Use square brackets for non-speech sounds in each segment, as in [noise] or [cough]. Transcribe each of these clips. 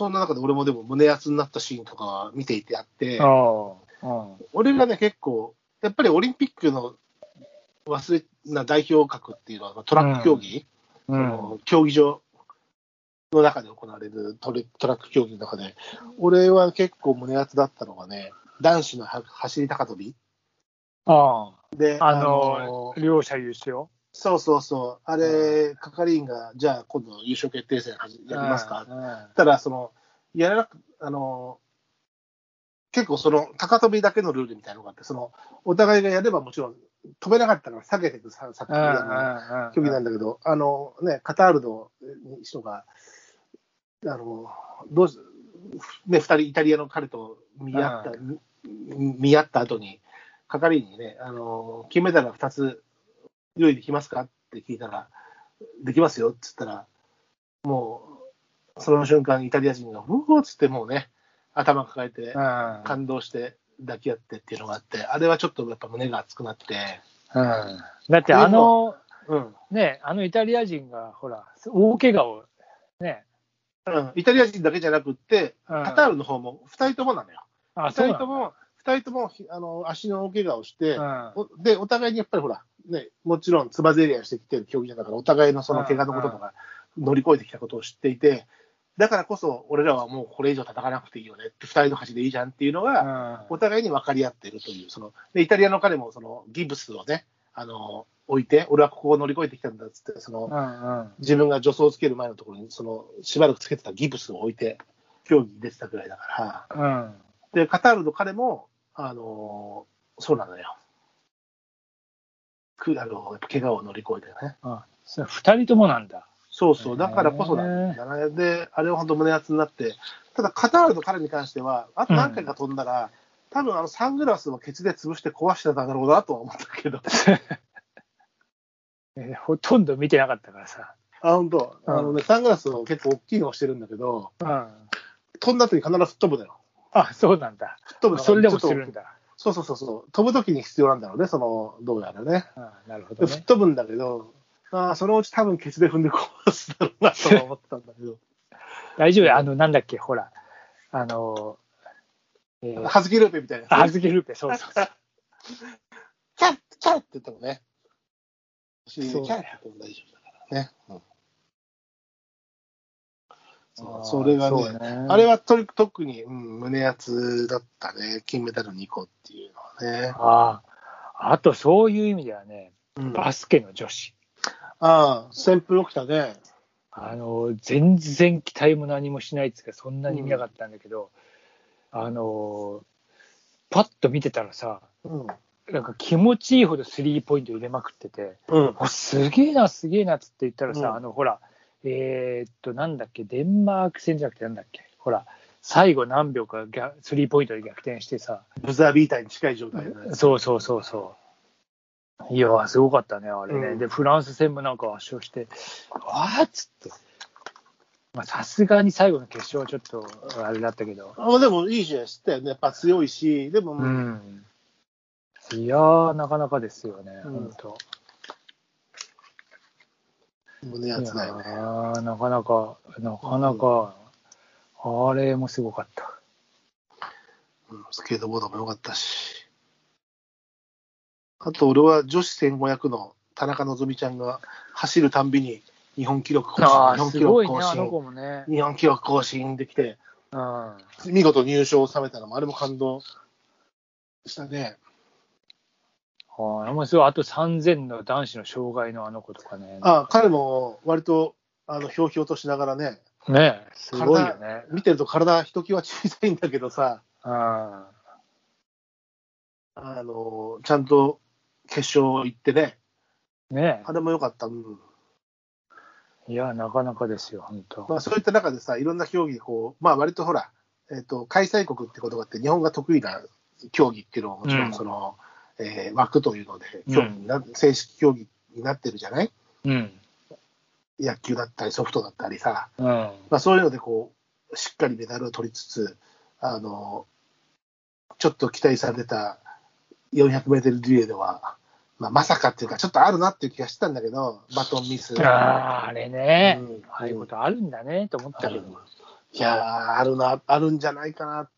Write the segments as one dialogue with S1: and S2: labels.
S1: そんな中で俺もでも胸熱になったシーンとかは見ていてあって、
S2: ああ。
S1: 俺がね、結構、やっぱりオリンピックの忘れな代表格っていうのはトラック競技、そ
S2: うん。
S1: の競技場の中で行われるトラック競技の中で、俺は結構胸熱だったのがね、男子のは走り高跳び。
S2: あ
S1: で、
S2: あ。あの、両者優勝？
S1: そうそうそう、あれ、係員が、じゃあ今度優勝決定戦やりますか、
S2: うん
S1: たら、その、やらなく、あの、結構その、高跳びだけのルールみたいなのがあって、その、お互いがやればもちろん、飛べなかったから下げていくさ作
S2: うん
S1: 品な競技なんだけど、あのね、カタールの人が、あの、どうし、ね、二人イタリアの彼と見合った、見見合った後に、係員にね、あの、金メダルが2つ用意できますか？って聞いたら、できますよ。って言ったら、もう、その瞬間、イタリア人が、うおーっつってもうね、頭抱えて、
S2: うん。
S1: 感動して抱き合ってっていうのがあって、あれはちょっとやっぱ胸が熱くなって、
S2: うん。だってあの、
S1: うん。
S2: ね、あのイタリア人が、ほら、大怪我を、ね。
S1: うん、イタリア人だけじゃなくって、
S2: うん
S1: カタールの方も2人ともなのよ。
S2: あ、
S1: 2
S2: そうなの
S1: 人とも、二人ともひあの足の大怪我をして、
S2: うん。
S1: おで、お互いにやっぱりほら、ね、もちろんつばぜり合いしてきてる競技だから、お互いのその怪我のこととか、乗り越えてきたことを知っていて、だからこそ、俺らはもうこれ以上戦わなくていいよねって、二人の橋でいいじゃんっていうのが、お互いに分かり合っているという、そのでイタリアの彼もそのギブスをね、あの置いて、俺はここを乗り越えてきたんだっつって、その
S2: うんうん。
S1: 自分が助走をつける前のところに、そのしばらくつけてたギブスを置いて、競技に出てたぐらいだから、
S2: うん。
S1: で、カタールの彼も、あのそうなのよ。くあのやっぱ怪我を乗り越えてね。
S2: あ、それ二人ともなんだ。
S1: そうそう、だからこそなんだね。で、あれは本当胸熱になって、ただカタールの彼に関しては、あと何回か飛んだら、多分あのサングラスをケツで潰して壊してたんだろうなとは思ったけど、[laughs]
S2: えーほとんど見てなかったからさ。
S1: あ、本当、
S2: うん
S1: あのね、サングラスを結構大きいのをしてるんだけど、
S2: うん。
S1: 飛んだ時に必ず吹っ飛ぶのよ。
S2: あ、そうなんだ。
S1: 吹っ飛ぶ
S2: それでも
S1: ちょっと
S2: するんだ。
S1: そうそうそうそう、飛ぶ時に必要なんだろうね、その、どうやらね。
S2: あなるほ
S1: で
S2: どね。
S1: 吹っ飛ぶんだけど、あーそのうち多分ケツで踏んで壊すだろうなとは思ったんだけど、[laughs]
S2: 大丈夫あの、なんだっけ、ほら。あの、えー、
S1: はずきルーペみたいなやつね、
S2: あずけルーペ、そうそうそう。[laughs]
S1: キャッキャッって言ってもね、キャ
S2: そう
S1: ッって言っても大丈夫だからね。うんそそれがね
S2: そう
S1: あれはとり特に、うん、胸熱だったね、金メダル2個っていうのはね。
S2: ああ。あと、そういう意味ではね、
S1: うん
S2: バスケの女子。
S1: ああ、旋風起きたね。
S2: あの、全然期待も何もしないっつうか、そんなに見なかったんだけど、あの、パッと見てたらさ、
S1: うん。
S2: なんか気持ちいいほどスリーポイント入れまくってて、
S1: うん。
S2: おすげえな、すげえなっつって言ったらさ、
S1: うん
S2: あの、ほら、えーっと、なんだっけ、デンマーク戦じゃなくてなんだっけ、ほら、最後何秒か逆スリーポイントで逆転してさ、
S1: ブザービーターに近い状態で、ね。
S2: そうそうそうそう。いやー、すごかったね、あれね。
S1: うん
S2: で、フランス戦もなんか圧勝して、わーっつって。まあ、さすがに最後の決勝はちょっとあれだったけど。
S1: あでもいい試合してたよね。やっぱ強いし、でも、
S2: うん。いやー、なかなかですよね、
S1: うん
S2: 本当。
S1: 胸熱だよね。
S2: ーなかなか、なかなか、あれもすごかった。
S1: うんスケートボードも良かったし。あと、俺は女子1500の田中希実ちゃんが走るたんびに日本記録更
S2: ああ、
S1: 新、日本
S2: す
S1: 記録更新、
S2: ね。
S1: 日本記録更新できて、
S2: うん。
S1: 見事入賞を収めたのも、あれも感動したね。
S2: ああ、もうすごい、あと3000の男子の障害のあの子とかね。
S1: あ彼も割と、あの、ひょうひょうとしながらね、
S2: ねえすごいよね。
S1: 見てると体ひときわ小さいんだけどさ、
S2: うん。
S1: あの、ちゃんと決勝行ってね、
S2: ね
S1: あれも良かった。うん
S2: えいや、なかなかですよ、本当。
S1: まあ、そういった中でさ、いろんな競技でこう、まあ割とほら、えっ、と、開催国ってことがあって、日本が得意な競技っていうのももちろ
S2: うん
S1: んその、えー枠というので、競技にな、正式競技になってるじゃない？
S2: うん。
S1: 野球だったりソフトだったりさ、
S2: うん。
S1: まあそういうのでこう、しっかりメダルを取りつつ、あの、ちょっと期待されてた400メートルリレーでは、まあまさかっていうか、ちょっとあるなっていう気がしてたんだけど、バトンミス。
S2: ああ、あれね、
S1: うん
S2: ああいうことあるんだねと思ったけど。
S1: いやー、あるな、あるんじゃないかな。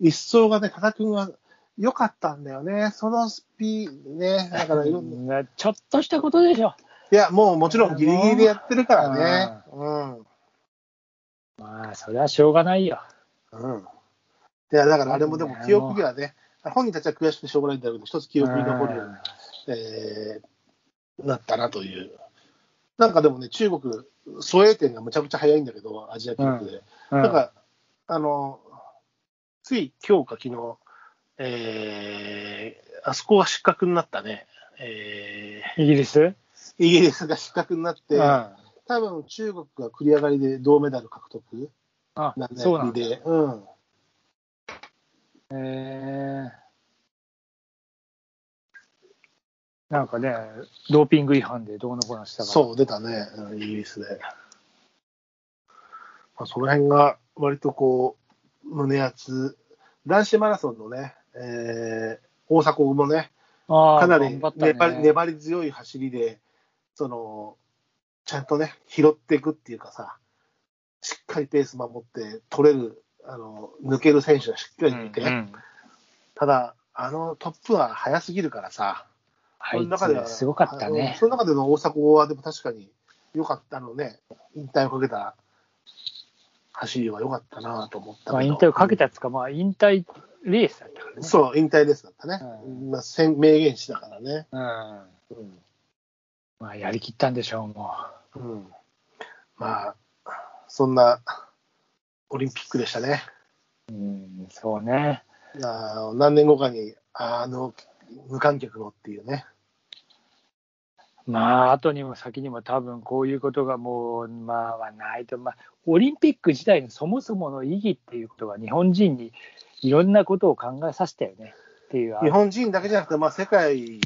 S1: 一層がね、多田君は良かったんだよね。そのスピーね、だから [laughs]
S2: ちょっとしたことでしょ。
S1: いや、もうもちろんギリギリでやってるからね。うん。
S2: まあ、それはしょうがないよ。
S1: うん。いや、だからあれもでも記憶にはね、本人たちは悔しくてしょうがないんだけど、一つ記憶に残るように、えーなったなという。なんかでもね、中国、蘇英点がむちゃくちゃ早いんだけど、アジア記録で。
S2: うん。
S1: なんか、あの、つい今日か昨日、えー、あそこが失格になったね。え
S2: イギリス？
S1: ー、イギリスが失格になって、
S2: うん。
S1: 多分中国が繰り上がりで銅メダル獲得
S2: あ
S1: なん、だ
S2: そうなんだ。
S1: で、うん。
S2: えーなんかね、ドーピング違反でどうのこうのしたか。ら。
S1: そう、出たね、うんイギリスで。まあ、その辺が割とこう、胸熱、男子マラソンのね、えー、大迫もね、かなり
S2: 頑張ったね。
S1: 粘り,、粘り強い走りで、その、ちゃんとね、拾っていくっていうかさ、しっかりペース守って取れる、あの、抜ける選手がしっかりいて、
S2: うんうん。
S1: ただ、あのトップは速すぎるからさ、
S2: あい
S1: その中では
S2: つ、すごかった
S1: あの
S2: ね。
S1: その中での大迫は、でも確かに良かったのね、引退をかけた走りは良かったなと思ったけど。
S2: まあ、引退をかけたっつうか、まあ、引退レースだったからね。
S1: そう、引退レースだったね。
S2: うん
S1: まあ、宣明言しだからね。
S2: うん。
S1: うん。
S2: まあ、やりきったんでしょう、も
S1: うん、まあ、そんなオリンピックでしたね。
S2: う。うん、そうね。
S1: あー何年後かに、あの、無観客のっていうね。
S2: まあ、後にも先にも多分こういうことがもう、まあ、はないと、まあ、オリンピック自体のそもそもの意義っていうことが日本人にいろんなことを考えさせたよね。っていう。
S1: 日本人だけじゃなくて、まあ、世界に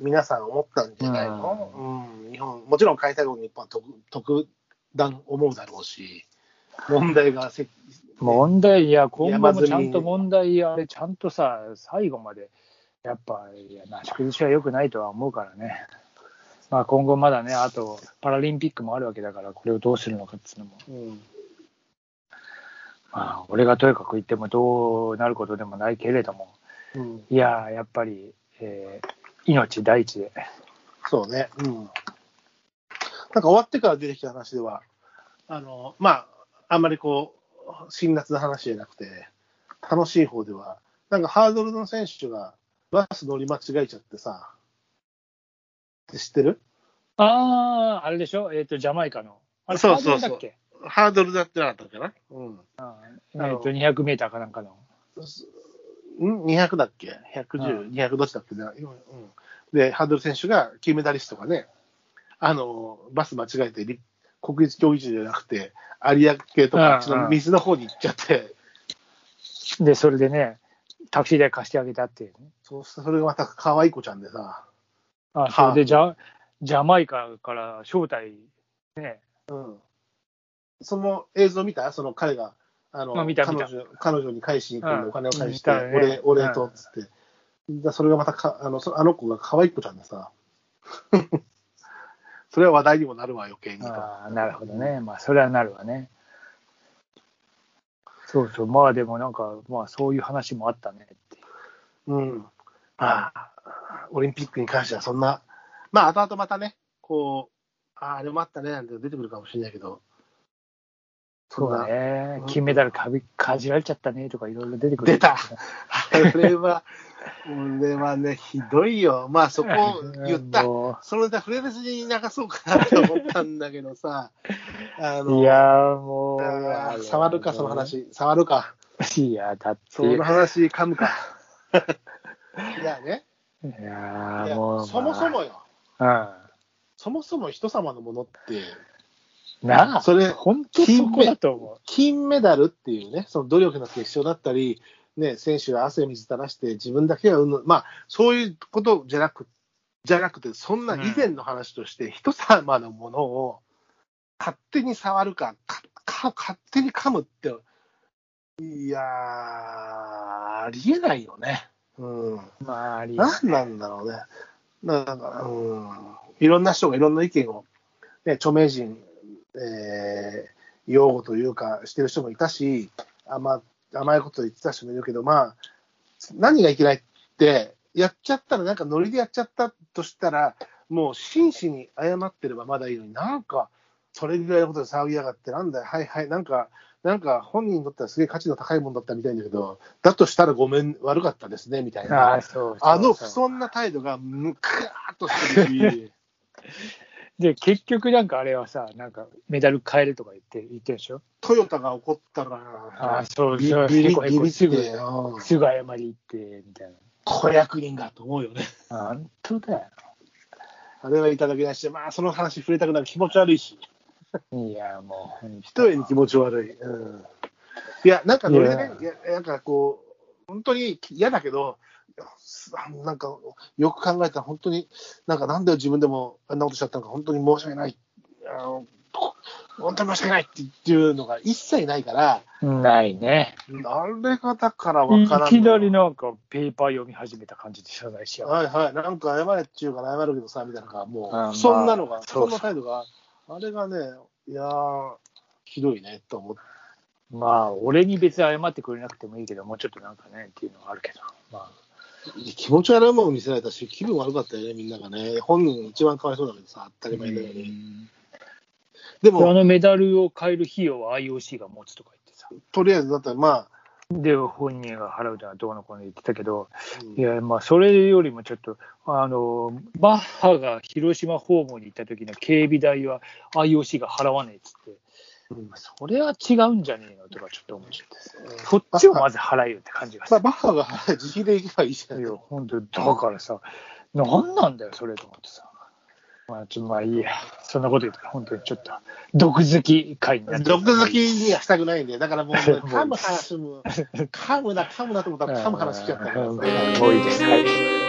S1: 皆さん思ったんじゃないの、うん。日本もちろん開催後に日本は特特段思うだろうし、問題がせ
S2: 問題、いや、今後もちゃんと問題、あれ、ちゃんとさ、最後まで、やっぱ、いや、なし崩しは良くないとは思うからね。まあ、今後まだね、あと、パラリンピックもあるわけだから、これをどうするのかっていうのも、
S1: うん
S2: まあ、俺がとやかく言ってもどうなることでもないけれども、
S1: うん、
S2: いや、やっぱり、えー命第一で。
S1: そうね、うん。なんか終わってから出てきた話では、あのまあ、あんまりこう、辛辣な話じゃなくて、楽しい方では、なんかハードルの選手がバス乗り間違えちゃってさ、って知ってる？
S2: ああ、あれでしょ？えっ、と、ジャマイカの。あれ、
S1: そうそうそう
S2: ハードルだっ
S1: てなかったっけな？うん。
S2: えっ、と、200メーターかなんかの。
S1: ん ?200 だっけ ?110、200どっちだっけ？な、うん、で、ハードル選手が金メダリストがね、あの、バス間違えて、り国立競技場じゃなくて、有明系とか、あっちの水の方に行っちゃって、
S2: で、それでね、タクシー代貸してあげたっていうね。
S1: そうそれがまた可愛い子ちゃんでさ、
S2: あ、それでジャ、ジャマイカから招待、ね、
S1: うん。その映像見た？その彼が、あの、彼女彼女に返しに行くんで
S2: うん
S1: お金を返して、
S2: 見たね
S1: 俺、俺と、つって。だそれがまたかあの、そあの子が可愛い子ちゃんでさ、[laughs] それは話題にもなるわ、余計にと。
S2: ああ、なるほどね。まあ、それはなるわね。そうそう、まあでもなんか、まあそういう話もあったねっていう。
S1: うん。まあ、オリンピックに関してはそんな、まあ、後々またね、こう、ああ、あれもあったね、なんて出てくるかもしれないけど、そ
S2: う
S1: な、
S2: ね。金メダルかびかじられちゃったねとかいろいろ出てくる。
S1: 出たあれは、これはね、ひどいよ。まあ、そこを [laughs] 言った。
S2: も
S1: そのネタ触れずに流そうかなと思ったんだけどさ、[laughs] あの、
S2: ういやーもう
S1: 触るか、その。話。触るか。
S2: いや、だって。
S1: その話、噛むか。[laughs] いやね、
S2: いや
S1: い
S2: ー
S1: や
S2: もう。
S1: そもそもよ。
S2: まあ。
S1: そもそも人様のものって、
S2: うん。なあ、
S1: それ
S2: 本当そこだと思
S1: 金メダルっていうね、その努力の結晶だったり、ね、選手が汗水垂らして自分だけはうんぬまあ、そういうことじゃなくじゃなくて、そんな以前の話として、人様のものを勝手に触るか、かか勝手に噛むって、いやー、ありえないよね。うん。
S2: う。まあ、あり
S1: 何なんだろうね。なんか、うん。いろんな人がいろんな意見を、ね、著名人、えー擁護というか、してる人もいたし、甘甘いこと言ってた人もいるけど、まあ、何がいけないって、やっちゃったら、なんかノリでやっちゃったとしたら、もう真摯に謝ってればまだいいのに、なんか、それぐらいのことで騒ぎやがって、なんだよ、はいはい、なんか、なんか本人にとってはすげえ価値の高いもんだったみたいだけど、だとしたらごめん、悪かったですね、みたい
S2: あ
S1: な
S2: あ、。
S1: の不遜な態度がむかーっとしてるし、[laughs]
S2: で、結局なんかあれはさ、なんかメダル変えるとか言って、言ってるでしょ？
S1: トヨタが怒ったら、
S2: ああ、そう
S1: ビ
S2: そう、
S1: ビビビビ
S2: すぐ、すぐ謝り行って、みたいな。
S1: 子役人がと思うよね。
S2: 本当だよ。
S1: あれはいただけないし、まあ、その話触れたくなる気持ち悪いし、
S2: いや、もう、
S1: 一重に気持ち悪い。うん、いや、なんかノリでね
S2: い、
S1: いやなんかこう、本当に嫌だけど、なんかよく考えたら、本当に、なんかなんで自分でもあんなことしちゃったのか、本当に申し訳ない。あの本当に申し訳ないっていうのが一切ないから、
S2: ないね。
S1: あれがだから分
S2: い
S1: からんの
S2: きなりなんかペーパー読み始めた感じで謝罪しちゃう。
S1: はいはい、なんか謝れっちゅうから謝るけどさ、みたいなのが、もう、
S2: あまあ
S1: そんなのが、
S2: そ
S1: んな態度が、あれがね、いやー、ひどいね、と思って。
S2: まあ、俺に別に謝ってくれなくてもいいけど、もうちょっとなんかね、っていうのはあるけど。ま
S1: 気持ち悪いもの見せられたし、気分悪かったよね、みんながね。本人一番かわいそうだけどさ、当たり前のように。で
S2: あ、あ
S1: も、
S2: のメダルを買える費用は IOC が持つとか言ってさ。
S1: とりあえず、だったらまあ、
S2: で、本人が払うとはどうのこうの言ってたけど、
S1: うん
S2: いや、まあ、それよりもちょっと、あの、バッハが広島訪問に行った時の警備代は IOC が払わねえっつって、
S1: うん
S2: それは違うんじゃねえのとかちょっと思っちゃって。そっちをまず払えよって感じがす
S1: まあ、
S2: る。
S1: バッハが自費で行けばいいじゃん。
S2: いや、本当だからさ、なんなんだよ、それと思ってさ。まあ、ちょまあいいや。そんなこと言ったら、本当にちょっと、毒好き会になってる
S1: 毒好きにはしたくないんで、だから [laughs]
S2: もう、
S1: 噛む話も、噛むな、噛むなと思ったら噛む話しちゃったから
S2: うんもういいです。はい。